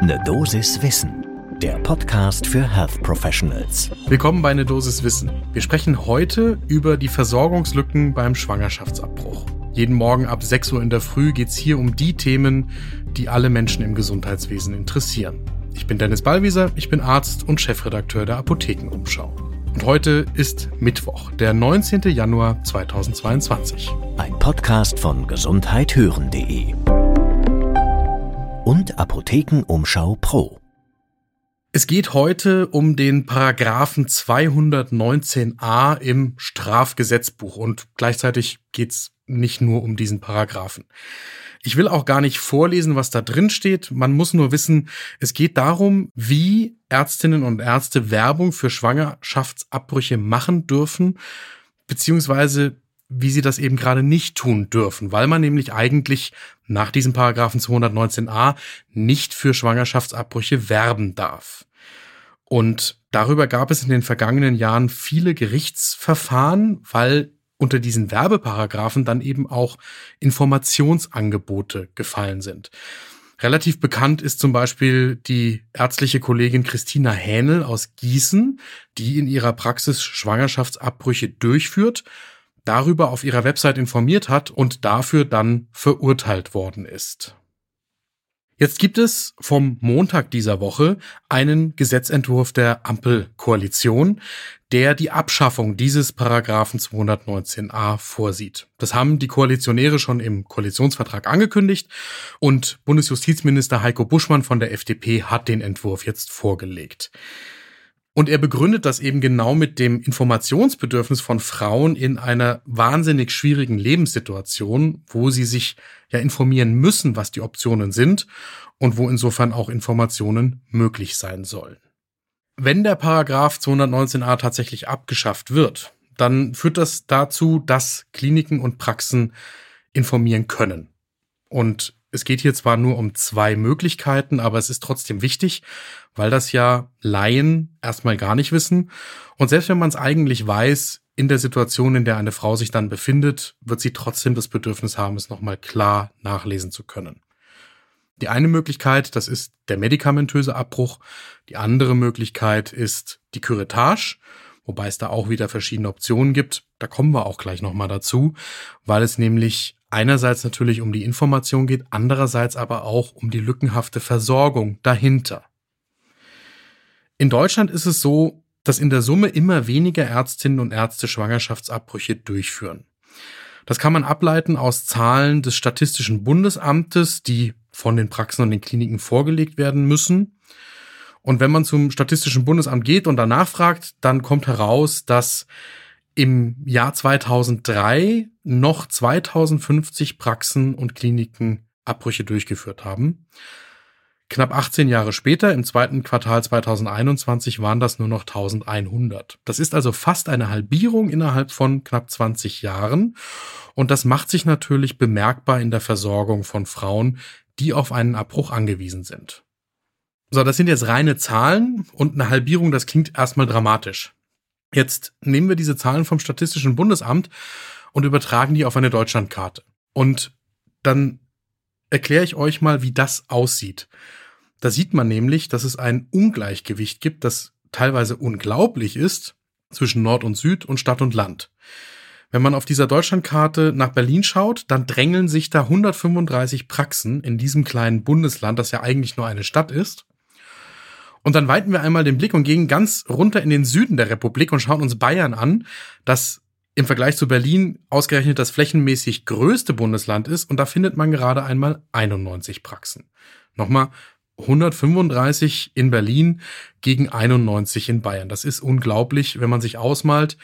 Ne Dosis Wissen, der Podcast für Health Professionals. Willkommen bei Ne Dosis Wissen. Wir sprechen heute über die Versorgungslücken beim Schwangerschaftsabbruch. Jeden Morgen ab 6 Uhr in der Früh geht es hier um die Themen, die alle Menschen im Gesundheitswesen interessieren. Ich bin Dennis Ballwieser, ich bin Arzt und Chefredakteur der Apothekenumschau. Und heute ist Mittwoch, der 19. Januar 2022. Ein Podcast von gesundheithören.de und Apothekenumschau Pro. Es geht heute um den Paragraphen 219a im Strafgesetzbuch und gleichzeitig geht es nicht nur um diesen Paragraphen. Ich will auch gar nicht vorlesen, was da drin steht. Man muss nur wissen, es geht darum, wie Ärztinnen und Ärzte Werbung für Schwangerschaftsabbrüche machen dürfen, beziehungsweise wie sie das eben gerade nicht tun dürfen, weil man nämlich eigentlich nach diesem Paragraphen 219a nicht für Schwangerschaftsabbrüche werben darf. Und darüber gab es in den vergangenen Jahren viele Gerichtsverfahren, weil unter diesen Werbeparagraphen dann eben auch Informationsangebote gefallen sind. Relativ bekannt ist zum Beispiel die ärztliche Kollegin Christina Hähnel aus Gießen, die in ihrer Praxis Schwangerschaftsabbrüche durchführt darüber auf ihrer Website informiert hat und dafür dann verurteilt worden ist. Jetzt gibt es vom Montag dieser Woche einen Gesetzentwurf der Ampelkoalition, der die Abschaffung dieses Paragraphen 219a vorsieht. Das haben die Koalitionäre schon im Koalitionsvertrag angekündigt und Bundesjustizminister Heiko Buschmann von der FDP hat den Entwurf jetzt vorgelegt. Und er begründet das eben genau mit dem Informationsbedürfnis von Frauen in einer wahnsinnig schwierigen Lebenssituation, wo sie sich ja informieren müssen, was die Optionen sind und wo insofern auch Informationen möglich sein sollen. Wenn der Paragraph 219a tatsächlich abgeschafft wird, dann führt das dazu, dass Kliniken und Praxen informieren können. Und es geht hier zwar nur um zwei Möglichkeiten, aber es ist trotzdem wichtig, weil das ja Laien erstmal gar nicht wissen. Und selbst wenn man es eigentlich weiß, in der Situation, in der eine Frau sich dann befindet, wird sie trotzdem das Bedürfnis haben, es nochmal klar nachlesen zu können. Die eine Möglichkeit, das ist der medikamentöse Abbruch. Die andere Möglichkeit ist die Curettage, wobei es da auch wieder verschiedene Optionen gibt. Da kommen wir auch gleich nochmal dazu, weil es nämlich einerseits natürlich um die Information geht, andererseits aber auch um die lückenhafte Versorgung dahinter. In Deutschland ist es so, dass in der Summe immer weniger Ärztinnen und Ärzte Schwangerschaftsabbrüche durchführen. Das kann man ableiten aus Zahlen des Statistischen Bundesamtes, die von den Praxen und den Kliniken vorgelegt werden müssen. Und wenn man zum Statistischen Bundesamt geht und danach fragt, dann kommt heraus, dass im Jahr 2003 noch 2050 Praxen und Kliniken Abbrüche durchgeführt haben. Knapp 18 Jahre später, im zweiten Quartal 2021, waren das nur noch 1100. Das ist also fast eine Halbierung innerhalb von knapp 20 Jahren. Und das macht sich natürlich bemerkbar in der Versorgung von Frauen, die auf einen Abbruch angewiesen sind. So, das sind jetzt reine Zahlen und eine Halbierung, das klingt erstmal dramatisch. Jetzt nehmen wir diese Zahlen vom Statistischen Bundesamt und übertragen die auf eine Deutschlandkarte. Und dann erkläre ich euch mal, wie das aussieht. Da sieht man nämlich, dass es ein Ungleichgewicht gibt, das teilweise unglaublich ist zwischen Nord und Süd und Stadt und Land. Wenn man auf dieser Deutschlandkarte nach Berlin schaut, dann drängeln sich da 135 Praxen in diesem kleinen Bundesland, das ja eigentlich nur eine Stadt ist. Und dann weiten wir einmal den Blick und gehen ganz runter in den Süden der Republik und schauen uns Bayern an, das im Vergleich zu Berlin ausgerechnet das flächenmäßig größte Bundesland ist. Und da findet man gerade einmal 91 Praxen. Nochmal 135 in Berlin gegen 91 in Bayern. Das ist unglaublich, wenn man sich ausmalt,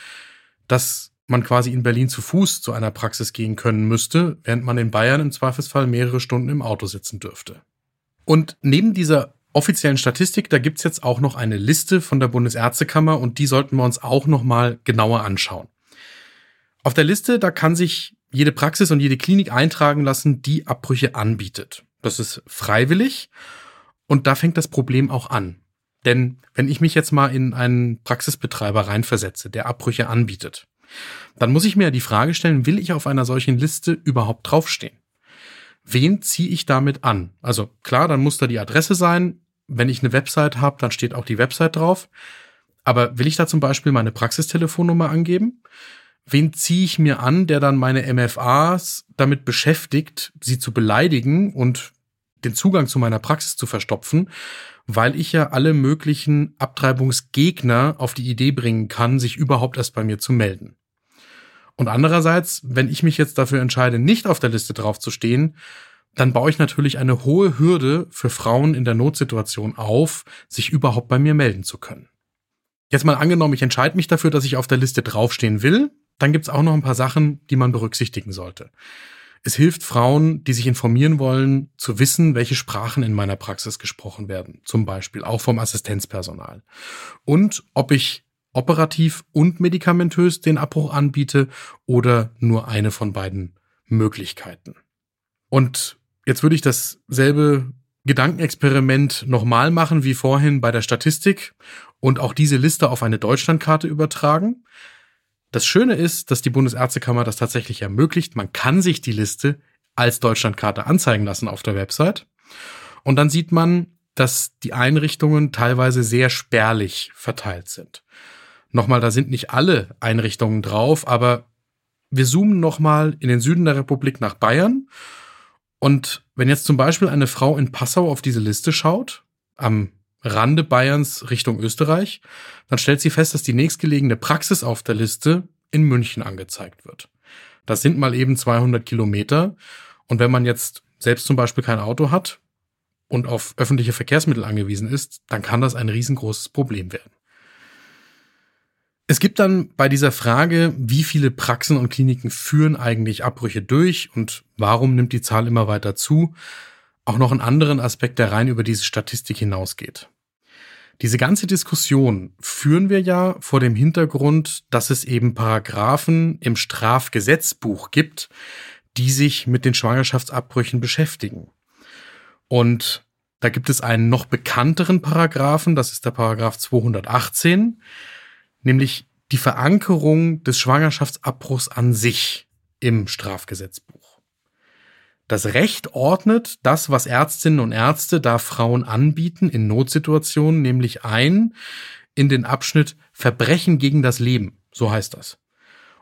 dass man quasi in Berlin zu Fuß zu einer Praxis gehen können müsste, während man in Bayern im Zweifelsfall mehrere Stunden im Auto sitzen dürfte. Und neben dieser offiziellen Statistik, da gibt's jetzt auch noch eine Liste von der Bundesärztekammer und die sollten wir uns auch noch mal genauer anschauen. Auf der Liste, da kann sich jede Praxis und jede Klinik eintragen lassen, die Abbrüche anbietet. Das ist freiwillig und da fängt das Problem auch an. Denn wenn ich mich jetzt mal in einen Praxisbetreiber reinversetze, der Abbrüche anbietet, dann muss ich mir die Frage stellen, will ich auf einer solchen Liste überhaupt draufstehen? Wen ziehe ich damit an? Also klar, dann muss da die Adresse sein, wenn ich eine Website habe, dann steht auch die Website drauf. Aber will ich da zum Beispiel meine Praxistelefonnummer angeben? Wen ziehe ich mir an, der dann meine MFAs damit beschäftigt, sie zu beleidigen und den Zugang zu meiner Praxis zu verstopfen, weil ich ja alle möglichen Abtreibungsgegner auf die Idee bringen kann, sich überhaupt erst bei mir zu melden. Und andererseits, wenn ich mich jetzt dafür entscheide, nicht auf der Liste draufzustehen, dann baue ich natürlich eine hohe Hürde für Frauen in der Notsituation auf, sich überhaupt bei mir melden zu können. Jetzt mal angenommen, ich entscheide mich dafür, dass ich auf der Liste draufstehen will, dann gibt's auch noch ein paar Sachen, die man berücksichtigen sollte. Es hilft Frauen, die sich informieren wollen, zu wissen, welche Sprachen in meiner Praxis gesprochen werden, zum Beispiel auch vom Assistenzpersonal. Und ob ich operativ und medikamentös den Abbruch anbiete oder nur eine von beiden Möglichkeiten. Und jetzt würde ich dasselbe Gedankenexperiment nochmal machen wie vorhin bei der Statistik und auch diese Liste auf eine Deutschlandkarte übertragen. Das Schöne ist, dass die Bundesärztekammer das tatsächlich ermöglicht. Man kann sich die Liste als Deutschlandkarte anzeigen lassen auf der Website. Und dann sieht man, dass die Einrichtungen teilweise sehr spärlich verteilt sind. Nochmal, da sind nicht alle Einrichtungen drauf, aber wir zoomen nochmal in den Süden der Republik nach Bayern. Und wenn jetzt zum Beispiel eine Frau in Passau auf diese Liste schaut, am Rande Bayerns Richtung Österreich, dann stellt sie fest, dass die nächstgelegene Praxis auf der Liste in München angezeigt wird. Das sind mal eben 200 Kilometer. Und wenn man jetzt selbst zum Beispiel kein Auto hat und auf öffentliche Verkehrsmittel angewiesen ist, dann kann das ein riesengroßes Problem werden. Es gibt dann bei dieser Frage, wie viele Praxen und Kliniken führen eigentlich Abbrüche durch und warum nimmt die Zahl immer weiter zu, auch noch einen anderen Aspekt, der rein über diese Statistik hinausgeht. Diese ganze Diskussion führen wir ja vor dem Hintergrund, dass es eben Paragraphen im Strafgesetzbuch gibt, die sich mit den Schwangerschaftsabbrüchen beschäftigen. Und da gibt es einen noch bekannteren Paragraphen, das ist der Paragraph 218, nämlich die Verankerung des Schwangerschaftsabbruchs an sich im Strafgesetzbuch. Das Recht ordnet das, was Ärztinnen und Ärzte da Frauen anbieten in Notsituationen, nämlich ein in den Abschnitt Verbrechen gegen das Leben, so heißt das.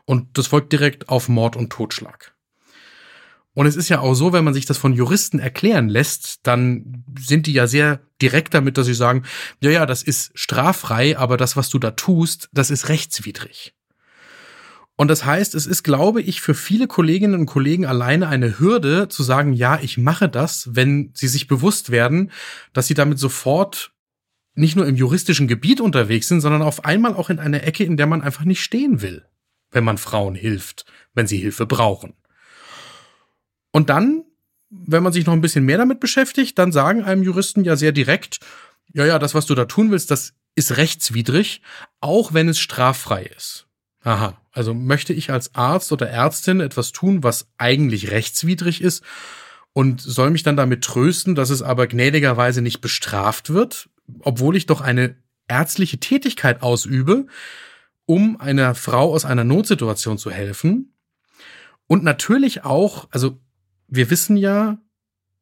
Und das folgt direkt auf Mord und Totschlag. Und es ist ja auch so, wenn man sich das von Juristen erklären lässt, dann sind die ja sehr direkt damit, dass sie sagen, ja, ja, das ist straffrei, aber das, was du da tust, das ist rechtswidrig. Und das heißt, es ist, glaube ich, für viele Kolleginnen und Kollegen alleine eine Hürde zu sagen, ja, ich mache das, wenn sie sich bewusst werden, dass sie damit sofort nicht nur im juristischen Gebiet unterwegs sind, sondern auf einmal auch in einer Ecke, in der man einfach nicht stehen will, wenn man Frauen hilft, wenn sie Hilfe brauchen. Und dann, wenn man sich noch ein bisschen mehr damit beschäftigt, dann sagen einem Juristen ja sehr direkt, ja, ja, das, was du da tun willst, das ist rechtswidrig, auch wenn es straffrei ist. Aha, also möchte ich als Arzt oder Ärztin etwas tun, was eigentlich rechtswidrig ist und soll mich dann damit trösten, dass es aber gnädigerweise nicht bestraft wird, obwohl ich doch eine ärztliche Tätigkeit ausübe, um einer Frau aus einer Notsituation zu helfen. Und natürlich auch, also wir wissen ja,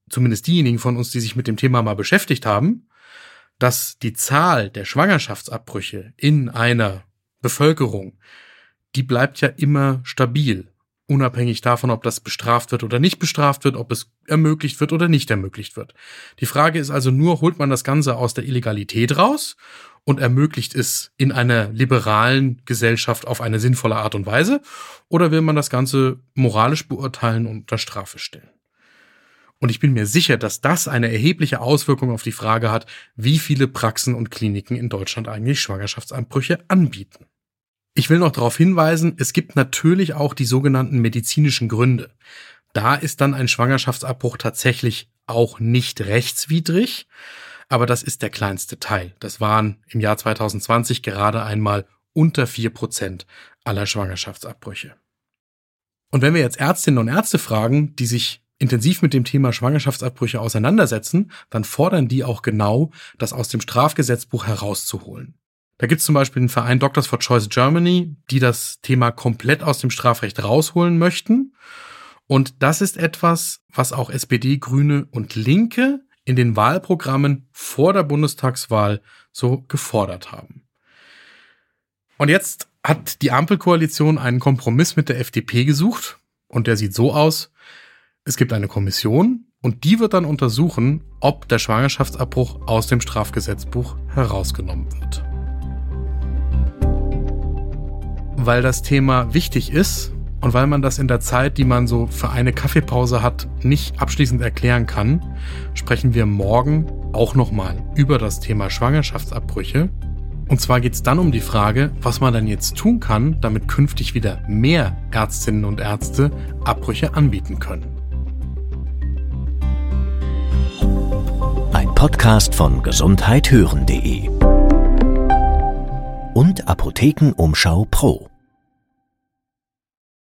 zumindest diejenigen von uns, die sich mit dem Thema mal beschäftigt haben, dass die Zahl der Schwangerschaftsabbrüche in einer Bevölkerung, die bleibt ja immer stabil, unabhängig davon, ob das bestraft wird oder nicht bestraft wird, ob es ermöglicht wird oder nicht ermöglicht wird. Die Frage ist also nur, holt man das Ganze aus der Illegalität raus und ermöglicht es in einer liberalen Gesellschaft auf eine sinnvolle Art und Weise? Oder will man das Ganze moralisch beurteilen und unter Strafe stellen? Und ich bin mir sicher, dass das eine erhebliche Auswirkung auf die Frage hat, wie viele Praxen und Kliniken in Deutschland eigentlich Schwangerschaftsanbrüche anbieten. Ich will noch darauf hinweisen, es gibt natürlich auch die sogenannten medizinischen Gründe. Da ist dann ein Schwangerschaftsabbruch tatsächlich auch nicht rechtswidrig, aber das ist der kleinste Teil. Das waren im Jahr 2020 gerade einmal unter vier Prozent aller Schwangerschaftsabbrüche. Und wenn wir jetzt Ärztinnen und Ärzte fragen, die sich intensiv mit dem Thema Schwangerschaftsabbrüche auseinandersetzen, dann fordern die auch genau, das aus dem Strafgesetzbuch herauszuholen. Da gibt es zum Beispiel den Verein Doctors for Choice Germany, die das Thema komplett aus dem Strafrecht rausholen möchten. Und das ist etwas, was auch SPD, Grüne und Linke in den Wahlprogrammen vor der Bundestagswahl so gefordert haben. Und jetzt hat die Ampelkoalition einen Kompromiss mit der FDP gesucht und der sieht so aus, es gibt eine Kommission und die wird dann untersuchen, ob der Schwangerschaftsabbruch aus dem Strafgesetzbuch herausgenommen wird. Weil das Thema wichtig ist und weil man das in der Zeit, die man so für eine Kaffeepause hat, nicht abschließend erklären kann, sprechen wir morgen auch nochmal über das Thema Schwangerschaftsabbrüche. Und zwar geht es dann um die Frage, was man dann jetzt tun kann, damit künftig wieder mehr Ärztinnen und Ärzte Abbrüche anbieten können. Ein Podcast von gesundheithören.de und Apothekenumschau Pro.